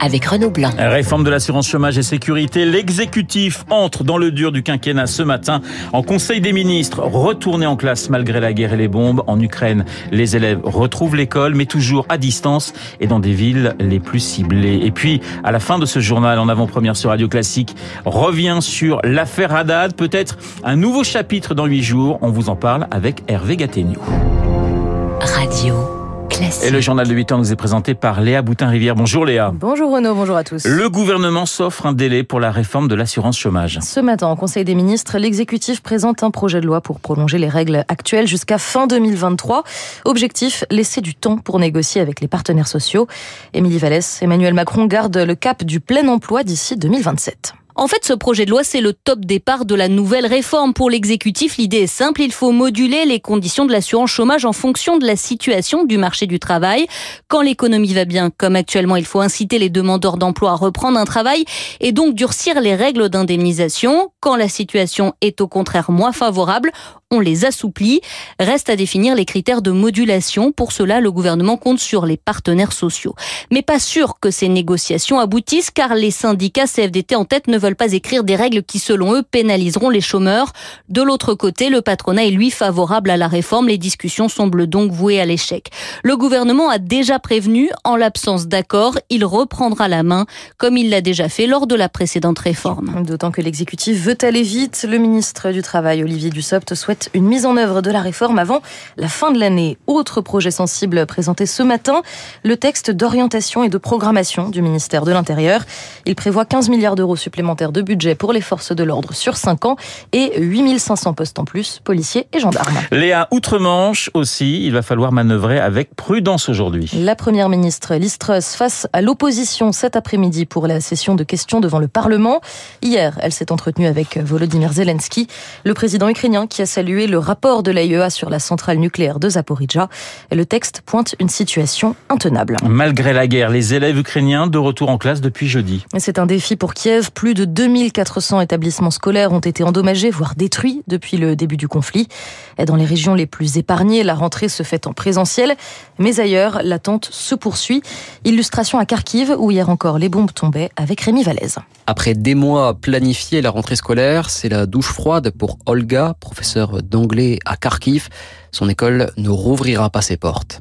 avec Renaud Blanc. Réforme de l'assurance chômage et sécurité. L'exécutif entre dans le dur du quinquennat ce matin en Conseil des ministres. Retourné en classe malgré la guerre et les bombes. En Ukraine, les élèves retrouvent l'école, mais toujours à distance et dans des villes les plus ciblées. Et puis, à la fin de ce journal, en avant-première sur Radio Classique, revient sur l'affaire Haddad. Peut-être un nouveau chapitre dans huit jours. On vous en parle avec Hervé Gattegno. Radio. Et le journal de 8 ans nous est présenté par Léa Boutin-Rivière. Bonjour Léa. Bonjour Renaud, bonjour à tous. Le gouvernement s'offre un délai pour la réforme de l'assurance chômage. Ce matin, en Conseil des ministres, l'exécutif présente un projet de loi pour prolonger les règles actuelles jusqu'à fin 2023. Objectif, laisser du temps pour négocier avec les partenaires sociaux. Émilie Vallès, Emmanuel Macron garde le cap du plein emploi d'ici 2027. En fait, ce projet de loi, c'est le top départ de la nouvelle réforme. Pour l'exécutif, l'idée est simple, il faut moduler les conditions de l'assurance chômage en fonction de la situation du marché du travail. Quand l'économie va bien, comme actuellement, il faut inciter les demandeurs d'emploi à reprendre un travail et donc durcir les règles d'indemnisation. Quand la situation est au contraire moins favorable, on les assouplit. Reste à définir les critères de modulation. Pour cela, le gouvernement compte sur les partenaires sociaux. Mais pas sûr que ces négociations aboutissent car les syndicats CFDT en tête ne veulent pas écrire des règles qui, selon eux, pénaliseront les chômeurs. De l'autre côté, le patronat est lui favorable à la réforme. Les discussions semblent donc vouées à l'échec. Le gouvernement a déjà prévenu, en l'absence d'accord, il reprendra la main, comme il l'a déjà fait lors de la précédente réforme. D'autant que l'exécutif veut aller vite. Le ministre du Travail, Olivier Dussopt, souhaite une mise en œuvre de la réforme avant la fin de l'année. Autre projet sensible présenté ce matin, le texte d'orientation et de programmation du ministère de l'Intérieur. Il prévoit 15 milliards d'euros supplémentaires de budget pour les forces de l'ordre sur 5 ans et 8500 postes en plus, policiers et gendarmes. Léa, outre-Manche aussi, il va falloir manœuvrer avec prudence aujourd'hui. La première ministre Liz face à l'opposition cet après-midi pour la session de questions devant le Parlement. Hier, elle s'est entretenue avec Volodymyr Zelensky, le président ukrainien qui a salué le rapport de l'AIEA sur la centrale nucléaire de Zaporizhzhia. Le texte pointe une situation intenable. Malgré la guerre, les élèves ukrainiens de retour en classe depuis jeudi. C'est un défi pour Kiev. Plus de 2400 établissements scolaires ont été endommagés, voire détruits depuis le début du conflit. Dans les régions les plus épargnées, la rentrée se fait en présentiel. Mais ailleurs, l'attente se poursuit. Illustration à Kharkiv, où hier encore les bombes tombaient, avec Rémi Vallès. Après des mois planifiés, la rentrée scolaire, c'est la douche froide pour Olga, professeure d'anglais à Kharkiv. Son école ne rouvrira pas ses portes.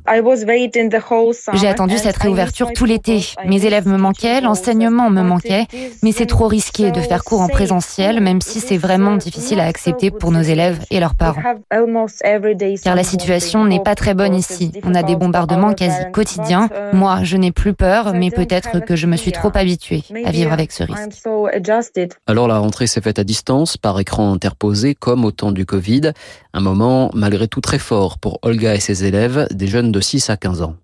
J'ai attendu cette réouverture tout l'été. Mes élèves me manquaient, l'enseignement me manquait, mais c'est trop risqué de faire cours en présentiel, même si c'est vraiment difficile à accepter pour nos élèves et leurs parents. Car la situation n'est pas très bonne ici. On a des bombardements quasi quotidiens. Moi, je n'ai plus peur, mais peut-être que je me suis trop habituée à vivre avec ce risque. Alors la rentrée s'est faite à distance, par écran interposé, comme au temps du Covid. Un moment malgré tout très fort pour Olga et ses élèves, des jeunes de 6 à 15 ans.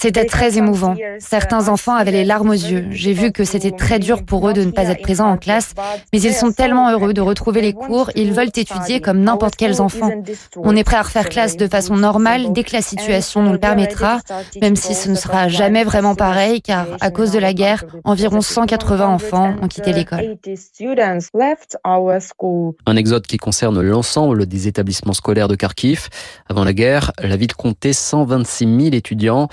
C'était très émouvant. Certains enfants avaient les larmes aux yeux. J'ai vu que c'était très dur pour eux de ne pas être présents en classe, mais ils sont tellement heureux de retrouver les cours, ils veulent étudier comme n'importe quels enfants. On est prêt à refaire classe de façon normale dès que la situation nous le permettra, même si ce ne sera jamais vraiment pareil, car à cause de la guerre, environ 180 enfants ont quitté l'école. Un exode qui concerne l'ensemble des établissements scolaires de Kharkiv. Avant la guerre, la ville comptait 126 000 étudiants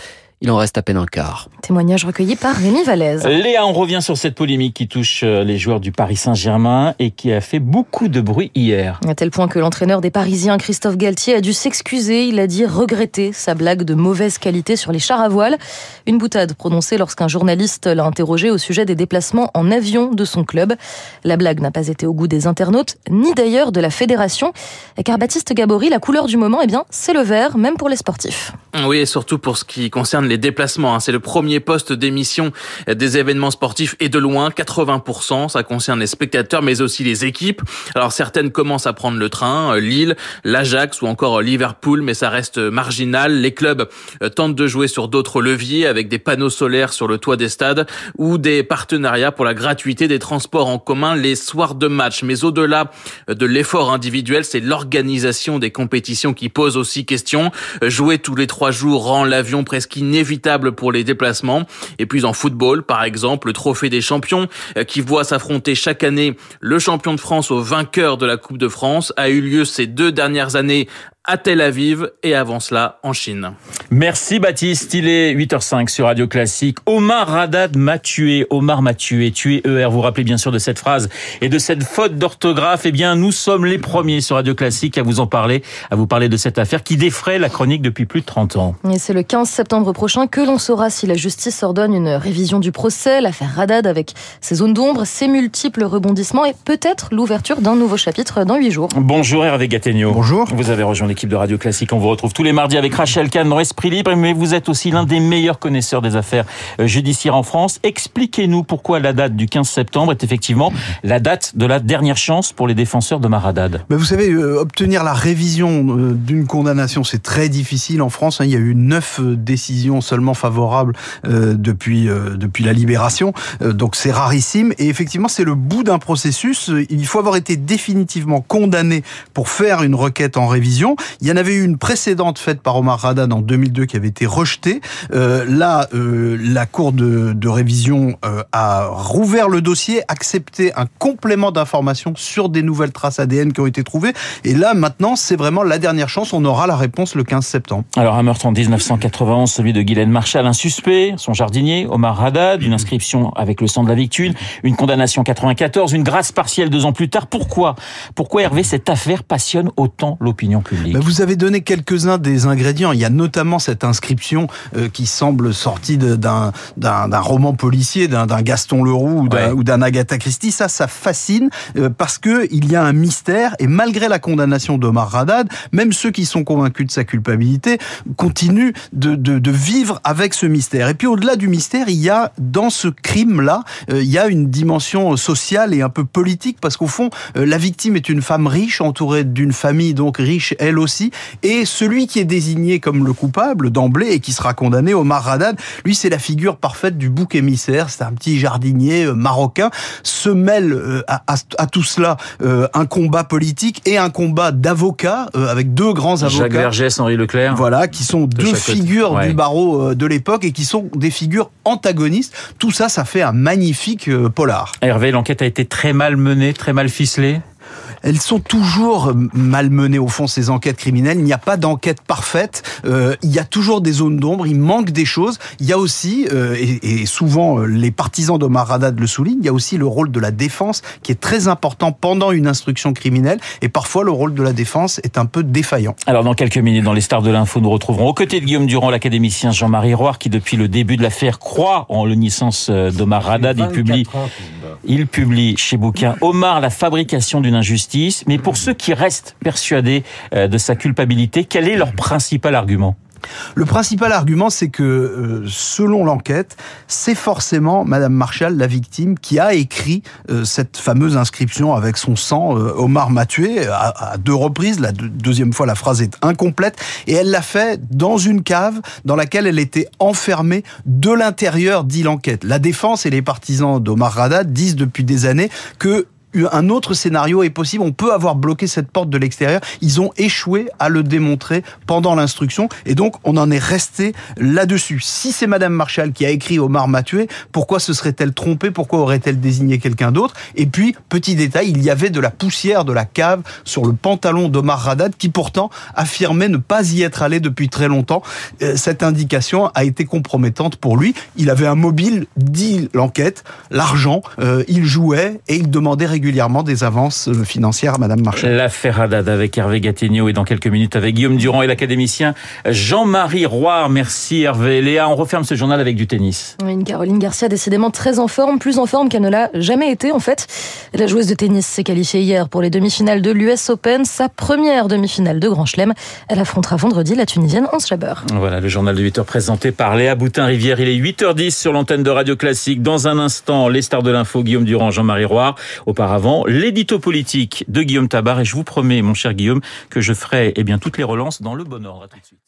il en reste à peine un quart. Témoignage recueilli par Rémi Vallès. Léa, on revient sur cette polémique qui touche euh, les joueurs du Paris Saint-Germain et qui a fait beaucoup de bruit hier. À tel point que l'entraîneur des Parisiens, Christophe Galtier, a dû s'excuser. Il a dit regretter sa blague de mauvaise qualité sur les chars à voile. Une boutade prononcée lorsqu'un journaliste l'a interrogé au sujet des déplacements en avion de son club. La blague n'a pas été au goût des internautes, ni d'ailleurs de la fédération. Car Baptiste Gabory, la couleur du moment, eh bien, c'est le vert, même pour les sportifs. Oui, et surtout pour ce qui concerne les déplacements. Hein. C'est le premier poste d'émission des événements sportifs et de loin, 80%. Ça concerne les spectateurs, mais aussi les équipes. Alors certaines commencent à prendre le train, euh, Lille, l'Ajax ou encore Liverpool, mais ça reste marginal. Les clubs euh, tentent de jouer sur d'autres leviers avec des panneaux solaires sur le toit des stades ou des partenariats pour la gratuité des transports en commun les soirs de match. Mais au-delà de l'effort individuel, c'est l'organisation des compétitions qui pose aussi question. Jouer tous les trois jours rend l'avion presque inévitable inévitable pour les déplacements. Et puis en football, par exemple, le trophée des champions euh, qui voit s'affronter chaque année le champion de France au vainqueur de la Coupe de France a eu lieu ces deux dernières années à Tel Aviv et avant cela en Chine. Merci Baptiste, il est 8h05 sur Radio Classique. Omar Radad m'a tué, Omar m'a tué, tué ER, vous vous rappelez bien sûr de cette phrase et de cette faute d'orthographe. Eh bien, nous sommes les premiers sur Radio Classique à vous en parler, à vous parler de cette affaire qui défraie la chronique depuis plus de 30 ans. Et c'est le 15 septembre prochain que l'on saura si la justice ordonne une révision du procès, l'affaire Radad avec ses zones d'ombre, ses multiples rebondissements et peut-être l'ouverture d'un nouveau chapitre dans 8 jours. Bonjour Hervé Gattegno. Bonjour. Vous avez rejoint l'équipe de Radio Classique. On vous retrouve tous les mardis avec Rachel Kahn dans Esprit Libre, mais vous êtes aussi l'un des meilleurs connaisseurs des affaires euh, judiciaires en France. Expliquez-nous pourquoi la date du 15 septembre est effectivement la date de la dernière chance pour les défenseurs de Maradad. Vous savez, euh, obtenir la révision euh, d'une condamnation, c'est très difficile en France. Hein. Il y a eu neuf décisions seulement favorables depuis depuis la libération, donc c'est rarissime. Et effectivement, c'est le bout d'un processus. Il faut avoir été définitivement condamné pour faire une requête en révision. Il y en avait eu une précédente faite par Omar Radad en 2002 qui avait été rejetée. Euh, là, euh, la Cour de, révision euh, a rouvert le dossier, accepté un complément d'information sur des nouvelles traces ADN qui ont été trouvées. Et là, maintenant, c'est vraiment la dernière chance. On aura la réponse le 15 septembre. Alors, un meurtre en 1991, celui de Guylaine Marshall, un suspect, son jardinier, Omar Radad, une inscription avec le sang de la victime, une condamnation 94, une grâce partielle deux ans plus tard. Pourquoi? Pourquoi, Hervé, cette affaire passionne autant l'opinion publique? Ben, Vous avez donné quelques-uns des ingrédients. Il y a notamment cette inscription euh, qui semble sortie d'un roman policier, d'un Gaston Leroux ou d'un Agatha Christie. Ça, ça fascine euh, parce que il y a un mystère et malgré la condamnation d'Omar Radad, même ceux qui sont convaincus de sa culpabilité continuent de, de, de vivre avec ce mystère. Et puis au-delà du mystère, il y a dans ce crime-là, euh, il y a une dimension sociale et un peu politique parce qu'au fond, la victime est une femme riche entourée d'une famille donc riche elle aussi et celui qui est désigné comme le coupable d'emblée et qui sera condamné, Omar Radad, lui c'est la figure parfaite du bouc émissaire. C'est un petit jardinier euh, marocain. Se mêle euh, à, à, tout cela euh, un combat politique et un combat d'avocats avec deux grands avocats. Jacques Vergès, Henri Leclerc. Voilà, qui sont deux figures du barreau de l'époque et qui sont des figures antagonistes. Tout ça, ça fait un magnifique polar. Hervé, l'enquête a été très mal menée, très mal ficelée? Elles sont toujours malmenées au fond ces enquêtes criminelles. Il n'y a pas d'enquête parfaite. Euh, il y a toujours des zones d'ombre. Il manque des choses. Il y a aussi, euh, et, souvent euh, les partisans d'Omar Haddad le soulignent, il y a aussi le rôle de la défense qui est très important pendant une instruction criminelle. Et parfois le rôle de la défense est un peu défaillant. Alors dans quelques minutes, dans les stars de l'info, nous retrouverons aux côtés de Guillaume Durand l'académicien Jean-Marie Roire qui depuis le début de l'affaire croit en l'unisance d'Omar publie, il publie chez Bouquin Omar la fabrication d'une injustice mais pour ceux qui restent persuadés euh, de sa culpabilité, quel est leur principal argument? Le principal argument, c'est que euh, selon l'enquête, c'est forcément Madame Marshall, la victime, qui a écrit euh, cette fameuse inscription avec son sang. Omar m'a tué à, deux reprises. La deuxième fois, la phrase est incomplète et elle l'a fait dans une cave dans laquelle elle était enfermée de l'intérieur, dit l'enquête. La défense et les partisans d'Omar Rada disent depuis des années que un autre scénario est possible. On peut avoir bloqué cette porte de l'extérieur. Ils ont échoué à le démontrer pendant l'instruction. Et donc, on en est resté là-dessus. Si c'est Madame Marshall qui a écrit Omar m'a tué, pourquoi se serait-elle trompée? Pourquoi aurait-elle désigné quelqu'un d'autre? Et puis, petit détail, il y avait de la poussière de la cave sur le pantalon d'Omar Radad qui pourtant affirmait ne pas y être allé depuis très longtemps. Euh, cette indication a été compromettante pour lui. Il avait un mobile, dit l'enquête, l'argent, euh, il jouait et il demandait régulièrement régulièrement des avances euh, financières à Madame Marchand. L'affaire Haddad avec Hervé Gattegno et dans quelques minutes avec Guillaume Durand et l'académicien Jean-Marie Roy. Merci Hervé. Léa, on referme ce journal avec du tennis. Une Caroline Garcia décidément très en forme, plus en forme qu'elle ne l'a jamais été en fait. La joueuse de tennis s'est qualifiée hier pour les demi-finales de l'US Open, sa première demi-finale de Grand Chelem. Elle affrontera vendredi la Tunisienne Hans Jaber. Voilà le journal de 8h présenté par Léa Boutin-Rivière. Il est 8h10 sur l'antenne de Radio Classique. Dans un instant, les stars de l'info, Guillaume Durand, Jean-Marie Roy. Auparavant, avant l'édito politique de Guillaume Tabar. Et je vous promets, mon cher Guillaume, que je ferai eh bien, toutes les relances dans le bon ordre. À tout de suite.